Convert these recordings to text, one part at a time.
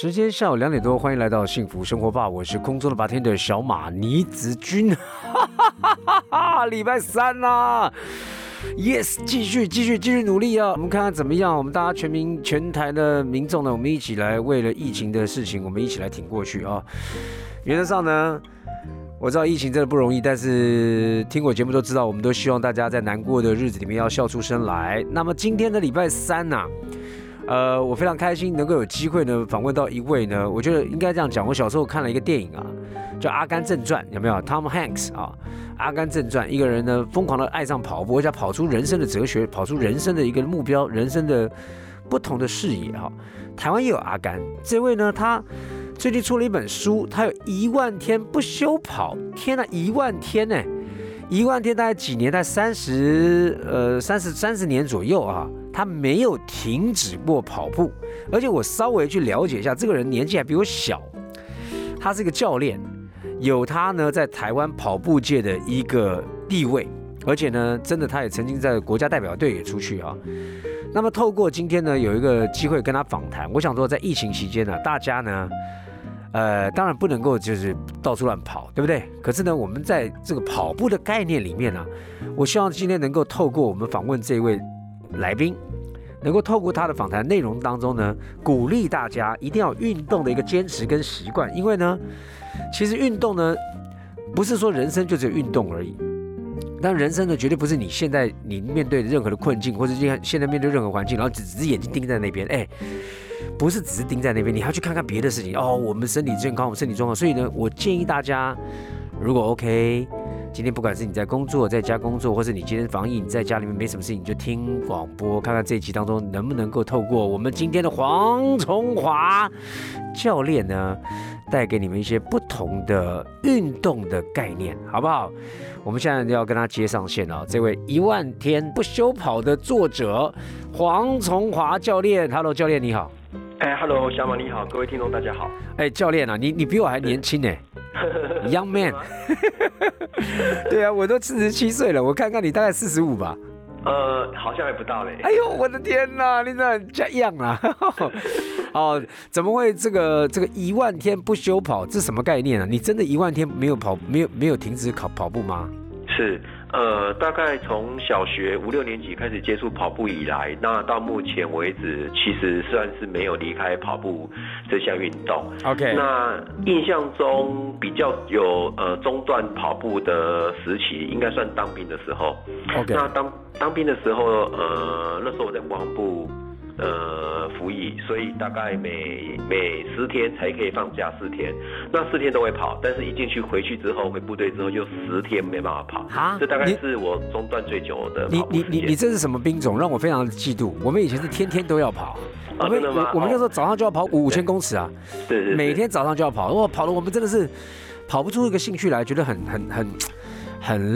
时间下午两点多，欢迎来到幸福生活吧，我是空中的白天的小马倪子君，哈哈哈哈礼拜三啦，yes，继续继续继续努力啊，我们看看怎么样，我们大家全民全台的民众呢，我们一起来为了疫情的事情，我们一起来挺过去啊。原则上呢，我知道疫情真的不容易，但是听我节目都知道，我们都希望大家在难过的日子里面要笑出声来。那么今天的礼拜三呢？呃，我非常开心能够有机会呢访问到一位呢，我觉得应该这样讲。我小时候看了一个电影啊，叫《阿甘正传》，有没有？Tom Hanks 啊，《阿甘正传》，一个人呢疯狂的爱上跑步，而且跑出人生的哲学，跑出人生的一个目标，人生的不同的视野哈。台湾也有阿甘这位呢，他最近出了一本书，他有一万天不休跑，天呐，一万天呢，一万天大概几年？大概三十呃三十三十年左右啊。他没有停止过跑步，而且我稍微去了解一下，这个人年纪还比我小。他是一个教练，有他呢在台湾跑步界的一个地位，而且呢，真的他也曾经在国家代表队也出去啊。那么透过今天呢有一个机会跟他访谈，我想说在疫情期间呢，大家呢，呃，当然不能够就是到处乱跑，对不对？可是呢，我们在这个跑步的概念里面呢，我希望今天能够透过我们访问这位来宾。能够透过他的访谈内容当中呢，鼓励大家一定要运动的一个坚持跟习惯，因为呢，其实运动呢，不是说人生就只有运动而已，但人生呢，绝对不是你现在你面对任何的困境，或者现现在面对任何环境，然后只只眼睛盯在那边，哎，不是只是盯在那边，你还要去看看别的事情哦。我们身体健康，我们身体状况，所以呢，我建议大家，如果 OK。今天不管是你在工作，在家工作，或是你今天防疫，你在家里面没什么事情，你就听广播，看看这一集当中能不能够透过我们今天的黄崇华教练呢，带给你们一些不同的运动的概念，好不好？我们现在要跟他接上线了，这位一万天不休跑的作者黄崇华教练，Hello，教练你好。哎，Hello，小马你好，各位听众大家好。哎，教练啊，你你比我还年轻呢。Young man，对啊，我都四十七岁了，我看看你大概四十五吧。呃，好像还不到嘞。哎呦，我的天哪，你这这样啊？哦，怎么会这个这个一万天不休跑，这什么概念啊？你真的一万天没有跑，没有没有停止跑跑步吗？是。呃，大概从小学五六年级开始接触跑步以来，那到目前为止，其实算是没有离开跑步这项运动。OK，那印象中比较有呃中断跑步的时期，应该算当兵的时候。OK，那当当兵的时候，呃，那时候我在国防部。呃，服役，所以大概每每十天才可以放假四天，那四天都会跑，但是一进去回去之后回部队之后就十天没办法跑啊，这大概是我中断最久的。你你你你这是什么兵种？让我非常的嫉妒。我们以前是天天都要跑，我们我们那时候早上就要跑五五千公尺啊，对对，每天早上就要跑，哇，跑的我们真的是跑不出一个兴趣来，觉得很很很。很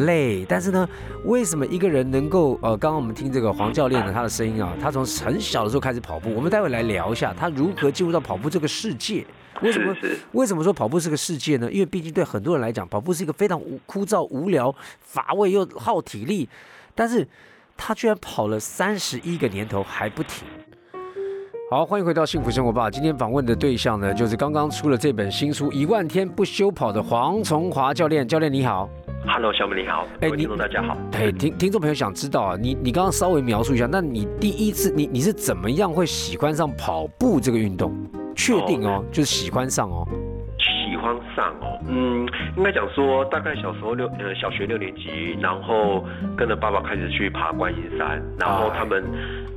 累，但是呢，为什么一个人能够呃，刚刚我们听这个黄教练的他的声音啊，他从很小的时候开始跑步，我们待会来聊一下他如何进入到跑步这个世界。为什么为什么说跑步是个世界呢？因为毕竟对很多人来讲，跑步是一个非常无枯燥、无聊、乏味又耗体力，但是他居然跑了三十一个年头还不停。好，欢迎回到幸福生活吧。今天访问的对象呢，就是刚刚出了这本新书《一万天不休跑》的黄崇华教练。教练你好。Hello，小美你好，哎，听众大家好，哎，听听众朋友想知道啊，你你刚刚稍微描述一下，那你第一次你你是怎么样会喜欢上跑步这个运动？确定哦，就是喜欢上哦。喜欢上哦，嗯，应该讲说大概小时候六呃小学六年级，然后跟着爸爸开始去爬观音山，然后他们。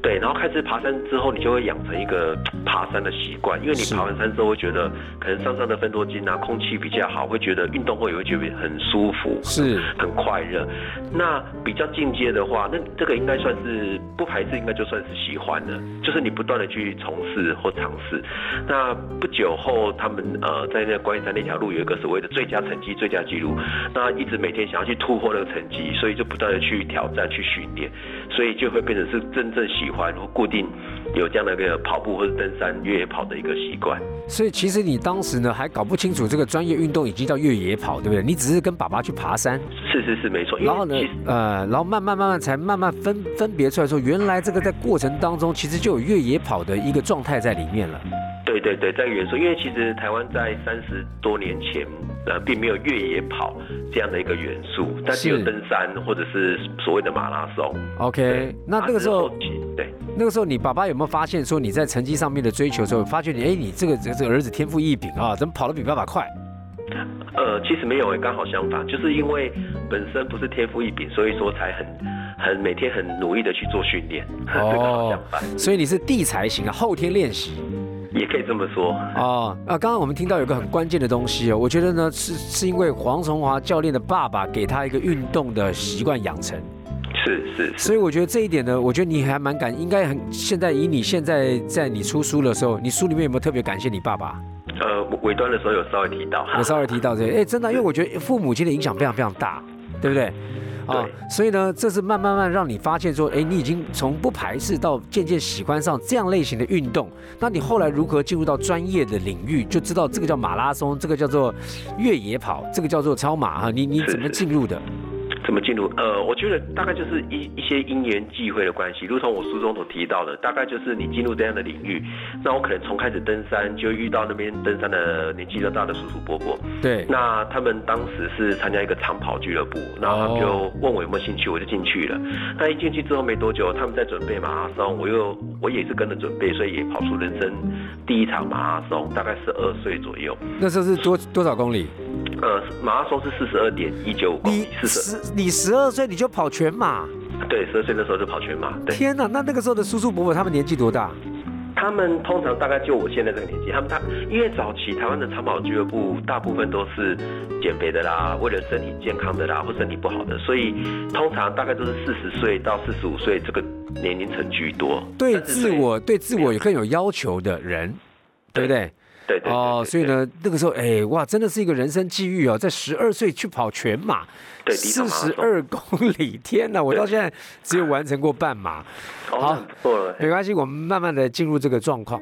对，然后开始爬山之后，你就会养成一个爬山的习惯，因为你爬完山之后会觉得，可能山上的分多金啊，空气比较好，会觉得运动会也会觉得很舒服，是，很快乐。那比较进阶的话，那这个应该算是不排斥，应该就算是喜欢的，就是你不断的去从事或尝试。那不久后，他们呃在那个观音山那条路有一个所谓的最佳成绩、最佳记录，那一直每天想要去突破那个成绩，所以就不断的去挑战、去训练。所以就会变成是真正喜欢或固定有这样的一个跑步或者登山越野跑的一个习惯。所以其实你当时呢还搞不清楚这个专业运动已经叫越野跑，对不对？你只是跟爸爸去爬山，是是是没错。然后呢，呃，然后慢慢慢慢才慢慢分分别出来说，原来这个在过程当中其实就有越野跑的一个状态在里面了。对对对，在元素，因为其实台湾在三十多年前，呃，并没有越野跑这样的一个元素，但是有登山或者是所谓的马拉松。OK，那那个时候，对，那个时候你爸爸有没有发现说你在成绩上面的追求的时候，发觉你，哎，你这个这这个儿子天赋异禀啊，怎么跑得比爸爸快？呃，其实没有，刚好相反，就是因为本身不是天赋异禀，所以说才很很每天很努力的去做训练。哦，所以你是地才型啊，后天练习。也可以这么说哦。啊，刚刚我们听到有个很关键的东西哦，我觉得呢是是因为黄崇华教练的爸爸给他一个运动的习惯养成，是是。所以我觉得这一点呢，我觉得你还蛮感，应该很。现在以你现在在你出书的时候，你书里面有没有特别感谢你爸爸？呃，尾端的时候有稍微提到，有稍微提到这个。哎，真的，因为我觉得父母亲的影响非常非常大，对不对？啊，所以呢，这是慢慢慢让你发现说，哎，你已经从不排斥到渐渐喜欢上这样类型的运动。那你后来如何进入到专业的领域，就知道这个叫马拉松，这个叫做越野跑，这个叫做超马哈。你你怎么进入的？怎么进入？呃，我觉得大概就是一一些因缘际会的关系，如同我书中所提到的，大概就是你进入这样的领域，那我可能从开始登山就遇到那边登山的年纪较大的叔叔伯伯。对。那他们当时是参加一个长跑俱乐部，然后他们就问我有没有兴趣，我就进去了。那一进去之后没多久，他们在准备马拉松，我又我也是跟着准备，所以也跑出人生第一场马拉松，大概十二岁左右。那时候是多多少公里？呃，马拉松是四十二点一九公里，四十。你十二岁你就跑全马？对，十二岁的时候就跑全马。对天哪，那那个时候的叔叔伯伯他们年纪多大？他们通常大概就我现在这个年纪。他们他因为早期台湾的长跑俱乐部大部分都是减肥的啦，为了身体健康的啦，或身体不好的，所以通常大概都是四十岁到四十五岁这个年龄层居多。对自我对自我有更有要求的人，对不对？对对哦，所以呢，那个时候，哎，哇，真的是一个人生际遇哦，在十二岁去跑全马，四十二公里，天哪，我到现在只有完成过半马。好，没关系，我们慢慢的进入这个状况。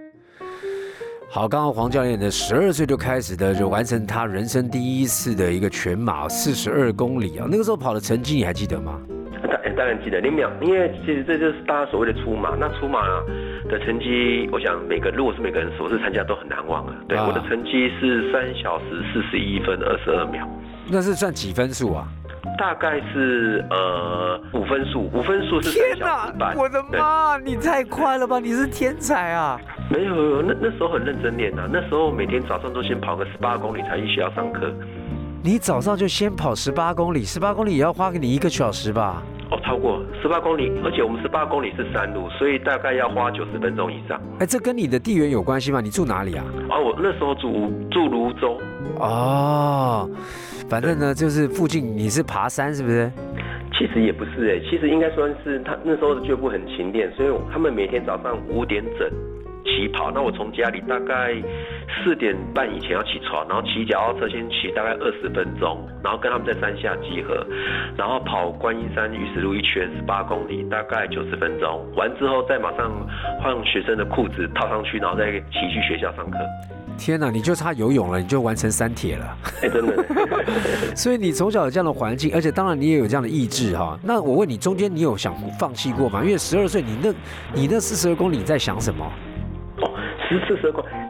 好，刚刚黄教练的十二岁就开始的，就完成他人生第一次的一个全马，四十二公里啊，那个时候跑的成绩你还记得吗？当当然记得，零秒，因为其实这就是大家所谓的出马，那出马。的成绩，我想每个如果是每个人首次参加都很难忘啊。对，我的成绩是三小时四十一分二十二秒。那是算几分数啊？大概是呃五分数，五分数是天哪！我的妈，你太快了吧！你是天才啊！没有，那那时候很认真练啊。那时候每天早上都先跑个十八公里才去学校上课。你早上就先跑十八公里，十八公里也要花给你一个小时吧？哦，超过十八公里，而且我们十八公里是山路，所以大概要花九十分钟以上。哎，这跟你的地缘有关系吗？你住哪里啊？啊，我那时候住住泸州。哦，反正呢，就是附近。你是爬山是不是？其实也不是哎，其实应该算是他那时候的俱乐部很勤练，所以他们每天早上五点整。起跑，那我从家里大概四点半以前要起床，然后骑脚踏车先骑大概二十分钟，然后跟他们在山下集合，然后跑观音山玉石路一圈十八公里，大概九十分钟，完之后再马上换学生的裤子套上去，然后再骑去学校上课。天哪，你就差游泳了，你就完成三铁了。哎，真的。所以你从小有这样的环境，而且当然你也有这样的意志哈。那我问你，中间你有想放弃过吗？因为十二岁，你那，你那四十二公里在想什么？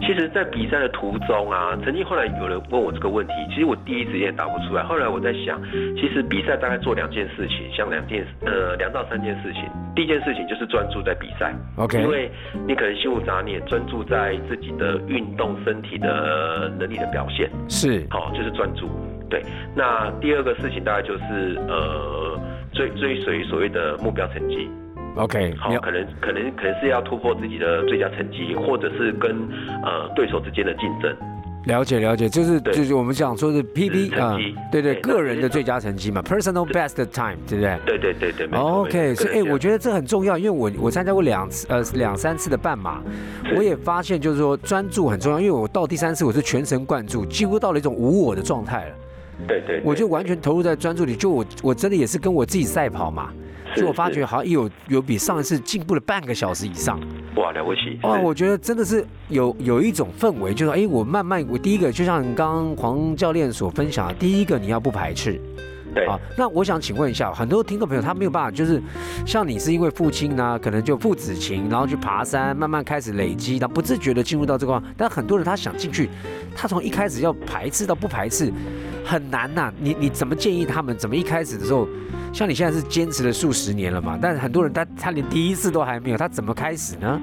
其实，在比赛的途中啊，曾经后来有人问我这个问题，其实我第一时间答不出来。后来我在想，其实比赛大概做两件事情，像两件呃两到三件事情。第一件事情就是专注在比赛，OK，因为你可能心无杂念，专注在自己的运动身体的能力的表现，是好，就是专注。对，那第二个事情大概就是呃追追随所谓的目标成绩。OK，好，可能可能可能是要突破自己的最佳成绩，或者是跟呃对手之间的竞争。了解了解，就是就是我们讲说是 PB 啊，对对，个人的最佳成绩嘛，Personal Best Time，对不对？对对对对。OK，所以哎，我觉得这很重要，因为我我参加过两次呃两三次的半马，我也发现就是说专注很重要，因为我到第三次我是全神贯注，几乎到了一种无我的状态了。对对。我就完全投入在专注里，就我我真的也是跟我自己赛跑嘛。所以我发觉好像有有比上一次进步了半个小时以上。哇，了不起！哇，我觉得真的是有有一种氛围，就是哎，我慢慢，我第一个就像刚刚黄教练所分享的，第一个你要不排斥。对啊，那我想请问一下，很多听众朋友他没有办法，就是像你是因为父亲呢，可能就父子情，然后去爬山，慢慢开始累积，然后不自觉的进入到这个。但很多人他想进去，他从一开始要排斥到不排斥，很难呐。你你怎么建议他们？怎么一开始的时候，像你现在是坚持了数十年了嘛？但是很多人他他连第一次都还没有，他怎么开始呢？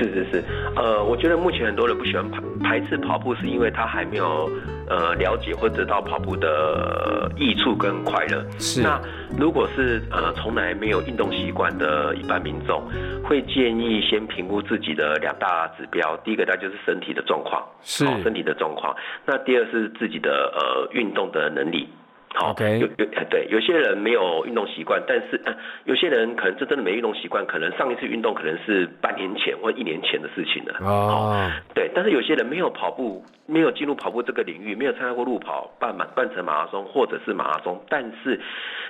是是是，呃，我觉得目前很多人不喜欢排排斥跑步，是因为他还没有呃了解或得到跑步的益处跟快乐。是。那如果是呃从来没有运动习惯的一般民众，会建议先评估自己的两大指标，第一个那就是身体的状况，是身体的状况。那第二是自己的呃运动的能力。好，有有对，有些人没有运动习惯，但是呃，有些人可能这真的没运动习惯，可能上一次运动可能是半年前或一年前的事情了。哦，对，但是有些人没有跑步，没有进入跑步这个领域，没有参加过路跑、半马、半程马拉松或者是马拉松，但是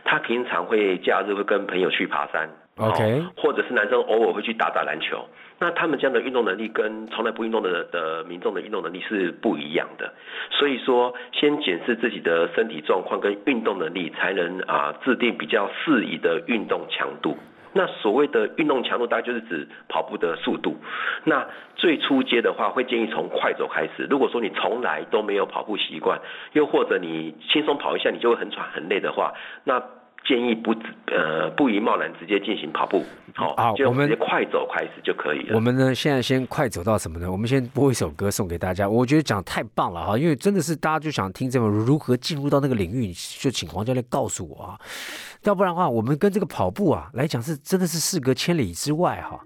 他平常会假日会跟朋友去爬山。OK，或者是男生偶尔会去打打篮球，那他们这样的运动能力跟从来不运动的的民众的运动能力是不一样的。所以说，先检视自己的身体状况跟运动能力，才能啊制定比较适宜的运动强度。那所谓的运动强度，大概就是指跑步的速度。那最初阶的话，会建议从快走开始。如果说你从来都没有跑步习惯，又或者你轻松跑一下你就会很喘很累的话，那建议不呃不宜贸然直接进行跑步，好，就我们快走开始就可以了。我们呢现在先快走到什么呢？我们先播一首歌送给大家。我觉得讲太棒了哈，因为真的是大家就想听这种如何进入到那个领域，就请黄教练告诉我啊。要不然的话，我们跟这个跑步啊来讲是真的是事隔千里之外哈。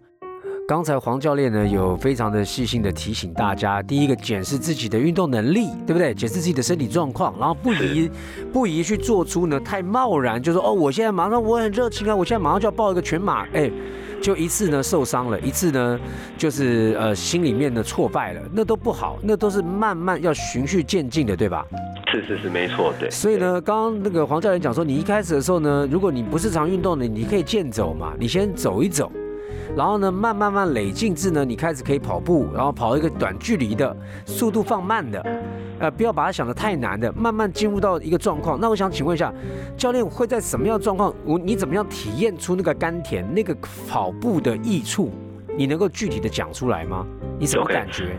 刚才黄教练呢有非常的细心的提醒大家，第一个检视自己的运动能力，对不对？检视自己的身体状况，然后不宜不宜去做出呢太贸然，就说哦，我现在马上我很热情啊，我现在马上就要报一个全马，哎，就一次呢受伤了，一次呢就是呃心里面的挫败了，那都不好，那都是慢慢要循序渐进的，对吧？是是是，没错，对。所以呢，刚刚那个黄教练讲说，你一开始的时候呢，如果你不是常运动的，你可以健走嘛，你先走一走。然后呢，慢慢慢累进至呢，你开始可以跑步，然后跑一个短距离的，速度放慢的，呃，不要把它想得太难的，慢慢进入到一个状况。那我想请问一下，教练会在什么样的状况？我你怎么样体验出那个甘甜，那个跑步的益处？你能够具体的讲出来吗？你什么感觉？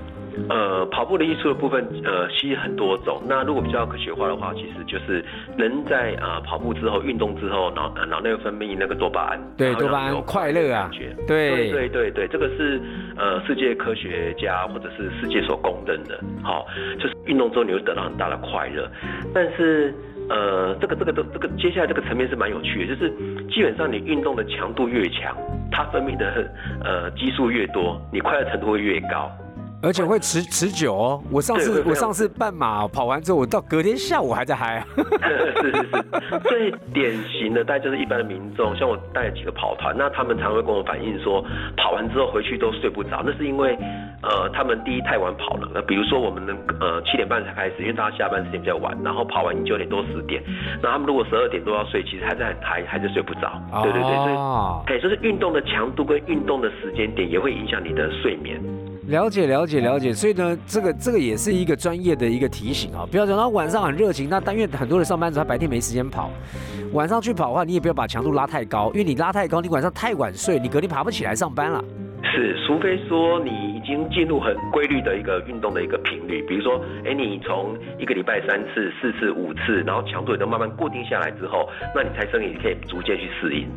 呃，跑步的艺术的部分，呃，其实很多种。那如果比较科学化的话，其实就是人在啊跑步之后、运动之后，脑脑内分泌那个多巴胺，对，多巴胺快乐啊，对对对对，这个是呃世界科学家或者是世界所公认的，好，就是运动之后你会得到很大的快乐。但是呃，这个这个都这个接下来这个层面是蛮有趣的，就是基本上你运动的强度越强，它分泌的呃激素越多，你快乐程度会越高。而且会持持久哦。我上次我上次半马跑完之后，我到隔天下午还在嗨。是 是是，最典型的大概就是一般的民众，像我带几个跑团，那他们常会跟我反映说，跑完之后回去都睡不着。那是因为呃，他们第一太晚跑了。那比如说我们能呃七点半才开始，因为大家下班时间比较晚，然后跑完九点多十点，那他们如果十二点多要睡，其实还在还还是睡不着。对对对，所以哎，就是运动的强度跟运动的时间点也会影响你的睡眠。了解了解了解，所以呢，这个这个也是一个专业的一个提醒啊，不要等到晚上很热情，那但愿很多人上班族他白天没时间跑，晚上去跑的话，你也不要把强度拉太高，因为你拉太高，你晚上太晚睡，你隔天爬不起来上班了。是，除非说你已经进入很规律的一个运动的一个频率，比如说，哎，你从一个礼拜三次、四次、五次，然后强度也都慢慢固定下来之后，那你才身体可以逐渐去适应。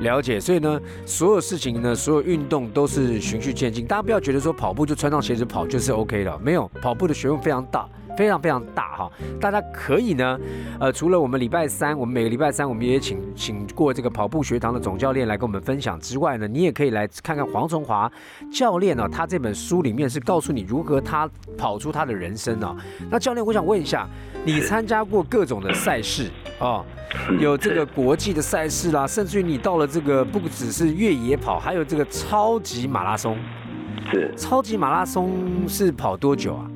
了解，所以呢，所有事情呢，所有运动都是循序渐进。大家不要觉得说跑步就穿上鞋子跑就是 OK 了，没有，跑步的学问非常大，非常非常大哈。大家可以呢，呃，除了我们礼拜三，我们每个礼拜三我们也请请过这个跑步学堂的总教练来跟我们分享之外呢，你也可以来看看黄崇华教练呢，他这本书里面是告诉你如何他跑出他的人生啊。那教练，我想问一下，你参加过各种的赛事啊？有这个国际的赛事啦，甚至于你到了这个不只是越野跑，还有这个超级马拉松。是超级马拉松是跑多久啊？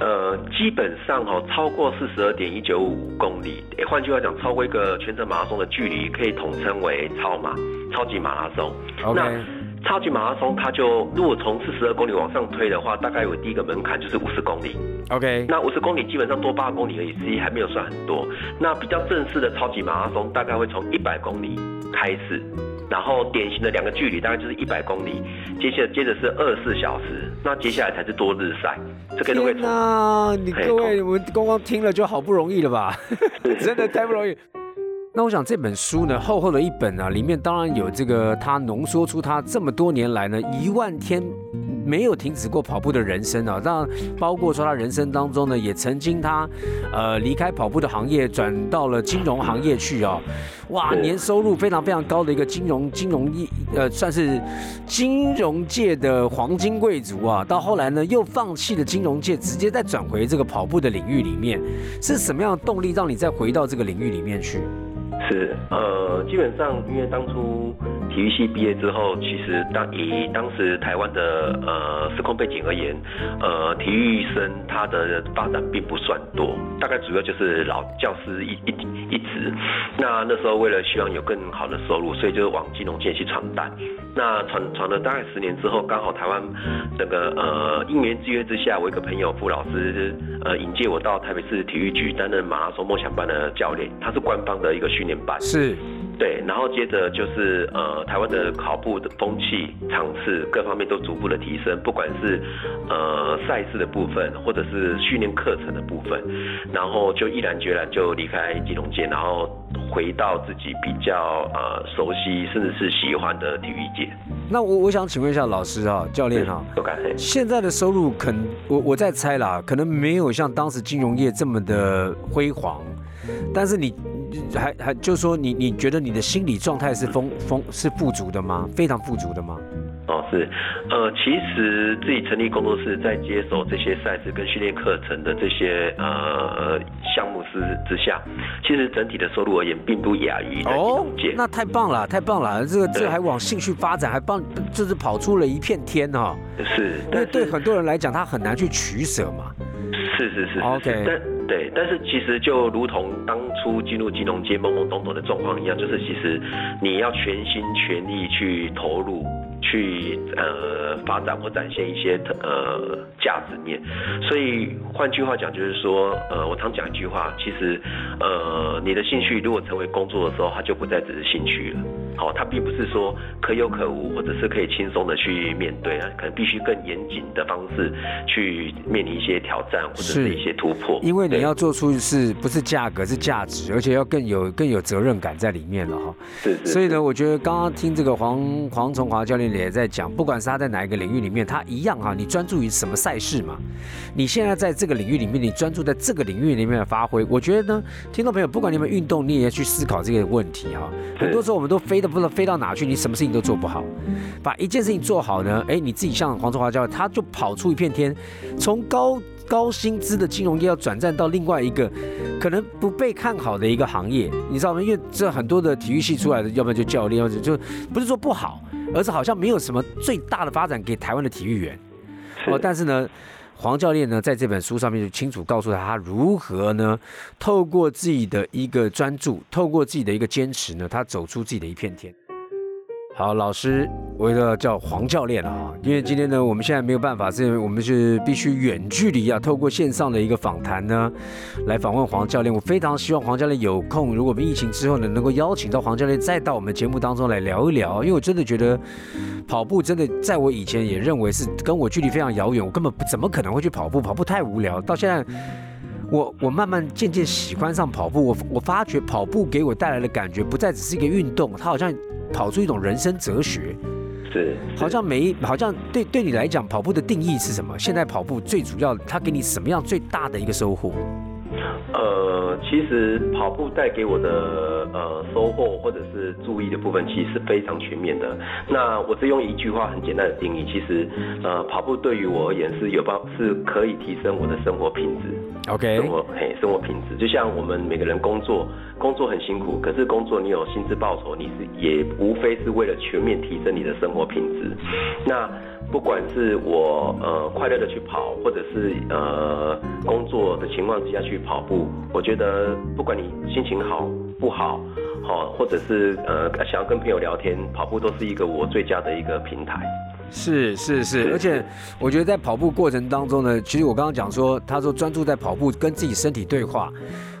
呃，基本上哈，超过四十二点一九五公里，换句话讲，超过一个全程马拉松的距离，可以统称为超马、超级马拉松。OK。超级马拉松，它就如果从四十二公里往上推的话，大概有第一个门槛就是五十公里。OK，那五十公里基本上多八公里而已，实际还没有算很多。那比较正式的超级马拉松，大概会从一百公里开始，然后典型的两个距离大概就是一百公里，接下接着是二十四小时，那接下来才是多日赛。这个都会那。你各位，我们刚刚听了就好不容易了吧？真的太不容易。那我想这本书呢，厚厚的一本啊，里面当然有这个他浓缩出他这么多年来呢一万天没有停止过跑步的人生啊，当然包括说他人生当中呢也曾经他呃离开跑步的行业，转到了金融行业去啊，哇，年收入非常非常高的一个金融金融业呃算是金融界的黄金贵族啊，到后来呢又放弃了金融界，直接再转回这个跑步的领域里面，是什么样的动力让你再回到这个领域里面去？是，呃，基本上因为当初体育系毕业之后，其实当以当时台湾的呃时空背景而言，呃，体育生他的发展并不算多，大概主要就是老教师一一一职。那那时候为了希望有更好的收入，所以就往金融界去闯荡。那闯闯了大概十年之后，刚好台湾整个呃因缘之约之下，我一个朋友傅老师呃引荐我到台北市体育局担任马拉松梦想班的教练，他是官方的一个训练班。是。对，然后接着就是呃，台湾的跑步的风气、场次各方面都逐步的提升，不管是呃赛事的部分，或者是训练课程的部分，然后就毅然决然就离开金融界，然后回到自己比较呃熟悉甚至是喜欢的体育界。那我我想请问一下老师啊，教练啊，现在的收入可我我在猜啦，可能没有像当时金融业这么的辉煌，但是你。还还就是说，你你觉得你的心理状态是丰丰是富足的吗？非常富足的吗？哦，是，呃，其实自己成立工作室，在接手这些赛事跟训练课程的这些呃项目之之下，其实整体的收入而言，并不亚于哦，那太棒了，太棒了，这个这还往兴趣发展，还帮就是跑出了一片天哦。是，因为对很多人来讲，他很难去取舍嘛。是是是，OK。对，但是其实就如同当初进入金融街懵懵懂懂的状况一样，就是其实你要全心全力去投入。去呃发展或展现一些呃价值面，所以换句话讲就是说，呃我常讲一句话，其实呃你的兴趣如果成为工作的时候，它就不再只是兴趣了，好，它并不是说可有可无，或者是可以轻松的去面对啊，可能必须更严谨的方式去面临一些挑战或者是一些突破，因为你要做出是不是价格是价值，而且要更有更有责任感在里面了哈，是，所以呢，我觉得刚刚听这个黄黄崇华教练。也在讲，不管是他在哪一个领域里面，他一样哈。你专注于什么赛事嘛？你现在在这个领域里面，你专注在这个领域里面的发挥。我觉得呢，听众朋友，不管你们运动，你也要去思考这个问题哈。很多时候我们都飞的不知道飞到哪去，你什么事情都做不好。把一件事情做好呢，哎，你自己像黄中华教练，他就跑出一片天，从高高薪资的金融业要转战到另外一个可能不被看好的一个行业，你知道吗？因为这很多的体育系出来的，要不然就教练，要不就不是说不好。而是好像没有什么最大的发展给台湾的体育员，哦，但是呢，黄教练呢在这本书上面就清楚告诉他，他如何呢透过自己的一个专注，透过自己的一个坚持呢，他走出自己的一片天。好，老师，我要叫黄教练了啊，因为今天呢，我们现在没有办法，是因为我们是必须远距离啊，透过线上的一个访谈呢，来访问黄教练。我非常希望黄教练有空，如果我们疫情之后呢，能够邀请到黄教练再到我们节目当中来聊一聊，因为我真的觉得跑步真的在我以前也认为是跟我距离非常遥远，我根本不怎么可能会去跑步，跑步太无聊。到现在，我我慢慢渐渐喜欢上跑步，我我发觉跑步给我带来的感觉不再只是一个运动，它好像。跑出一种人生哲学，是好像每一好像对对你来讲，跑步的定义是什么？现在跑步最主要，它给你什么样最大的一个收获？呃，其实跑步带给我的呃收获或者是注意的部分，其实是非常全面的。那我只用一句话很简单的定义，其实呃跑步对于我而言是有帮是可以提升我的生活品质。OK，生活嘿生活品质，就像我们每个人工作工作很辛苦，可是工作你有薪资报酬，你是也无非是为了全面提升你的生活品质。那不管是我呃快乐的去跑，或者是呃工作的情况之下去跑步，我觉得不管你心情好不好，好或者是呃想要跟朋友聊天，跑步都是一个我最佳的一个平台。是是是，而且我觉得在跑步过程当中呢，其实我刚刚讲说，他说专注在跑步跟自己身体对话，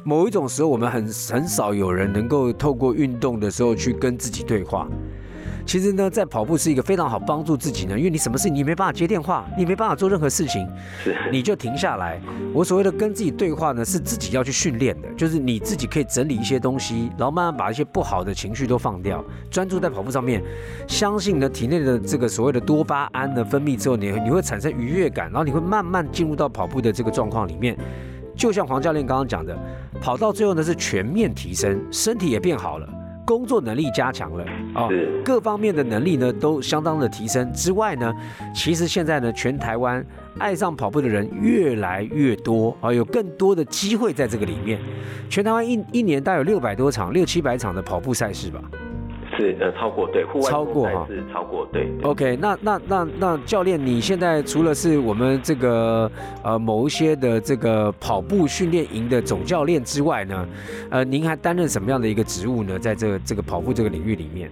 某一种时候我们很很少有人能够透过运动的时候去跟自己对话。其实呢，在跑步是一个非常好帮助自己呢，因为你什么事你没办法接电话，你没办法做任何事情，你就停下来。我所谓的跟自己对话呢，是自己要去训练的，就是你自己可以整理一些东西，然后慢慢把一些不好的情绪都放掉，专注在跑步上面。相信呢，体内的这个所谓的多巴胺的分泌之后，你你会产生愉悦感，然后你会慢慢进入到跑步的这个状况里面。就像黄教练刚刚讲的，跑到最后呢是全面提升，身体也变好了。工作能力加强了啊，各方面的能力呢都相当的提升。之外呢，其实现在呢，全台湾爱上跑步的人越来越多啊，有更多的机会在这个里面。全台湾一一年大概有六百多场、六七百场的跑步赛事吧。是呃超过对户外超过哈是超过对。OK，那那那那教练，你现在除了是我们这个呃某一些的这个跑步训练营的总教练之外呢，呃，您还担任什么样的一个职务呢？在这个这个跑步这个领域里面？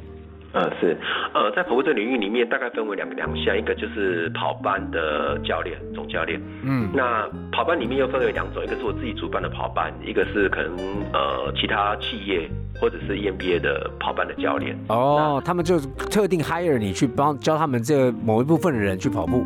呃是，呃在跑步这领域里面，大概分为两个两项，一个就是跑班的教练，总教练。嗯。那跑班里面又分为两种，一个是我自己主办的跑班，一个是可能呃其他企业。或者是 EMBA 的跑班的教练哦，他们就特定 hire 你去帮教他们这某一部分的人去跑步。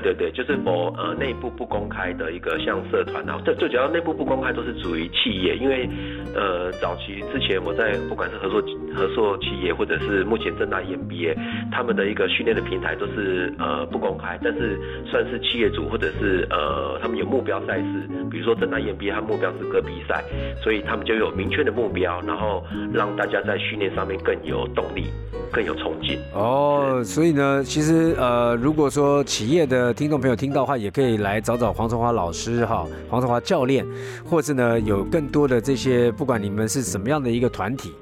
对对对，就是某呃内部不公开的一个像社团啊，这最主要内部不公开都是属于企业，因为呃早期之前我在不管是合作合作企业或者是目前正大 EMBA，他们的一个训练的平台都是呃不公开，但是算是企业组或者是呃他们有目标赛事，比如说正大 EMBA，他目标是戈比赛，所以他们就有明确的目标，然后让大家在训练上面更有动力。更有冲劲哦，所以呢，其实呃，如果说企业的听众朋友听到的话，也可以来找找黄春华老师哈，黄春华教练，或是呢有更多的这些，不管你们是什么样的一个团体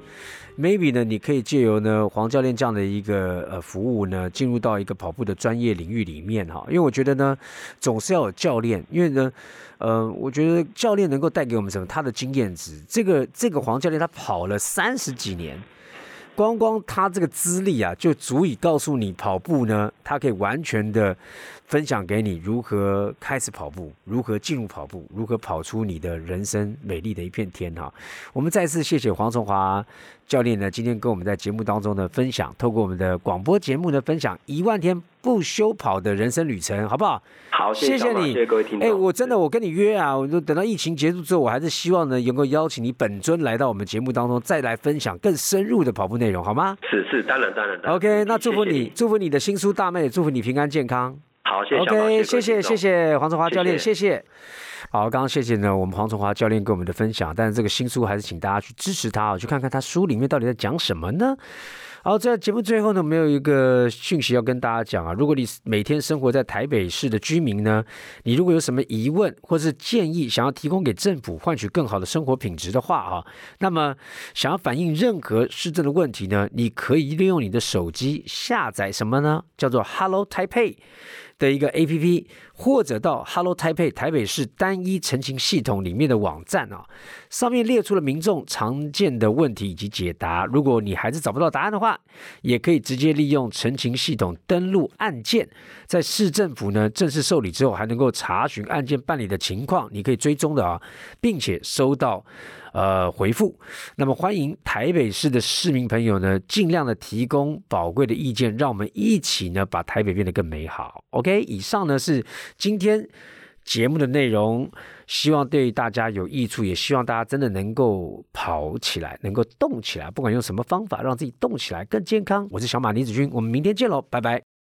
，maybe 呢，你可以借由呢黄教练这样的一个呃服务呢，进入到一个跑步的专业领域里面哈，因为我觉得呢，总是要有教练，因为呢，呃，我觉得教练能够带给我们什么？他的经验值，这个这个黄教练他跑了三十几年。光光他这个资历啊，就足以告诉你跑步呢，他可以完全的分享给你如何开始跑步，如何进入跑步，如何跑出你的人生美丽的一片天哈。我们再次谢谢黄崇华教练呢，今天跟我们在节目当中的分享，透过我们的广播节目呢分享一万天。不休跑的人生旅程，好不好？好，谢谢你，谢谢各位听众。哎，我真的，我跟你约啊，我就等到疫情结束之后，我还是希望呢，能够邀请你本尊来到我们节目当中，再来分享更深入的跑步内容，好吗？是是，当然当然。OK，那祝福你，祝福你的新书大妹，祝福你平安健康。好，谢谢。OK，谢谢谢谢黄春华教练，谢谢。好，刚刚谢谢呢，我们黄崇华教练给我们的分享，但是这个新书还是请大家去支持他啊，去看看他书里面到底在讲什么呢？好，在节目最后呢，我们有一个讯息要跟大家讲啊。如果你每天生活在台北市的居民呢，你如果有什么疑问或是建议，想要提供给政府换取更好的生活品质的话啊，那么想要反映任何市政的问题呢，你可以利用你的手机下载什么呢？叫做 Hello Taipei。的一个 A P P，或者到 Hello Taipei 台北市单一澄清系统里面的网站啊，上面列出了民众常见的问题以及解答。如果你还是找不到答案的话，也可以直接利用澄清系统登录案件，在市政府呢正式受理之后，还能够查询案件办理的情况，你可以追踪的啊，并且收到。呃，回复。那么欢迎台北市的市民朋友呢，尽量的提供宝贵的意见，让我们一起呢把台北变得更美好。OK，以上呢是今天节目的内容，希望对大家有益处，也希望大家真的能够跑起来，能够动起来，不管用什么方法让自己动起来更健康。我是小马李子君，我们明天见喽，拜拜。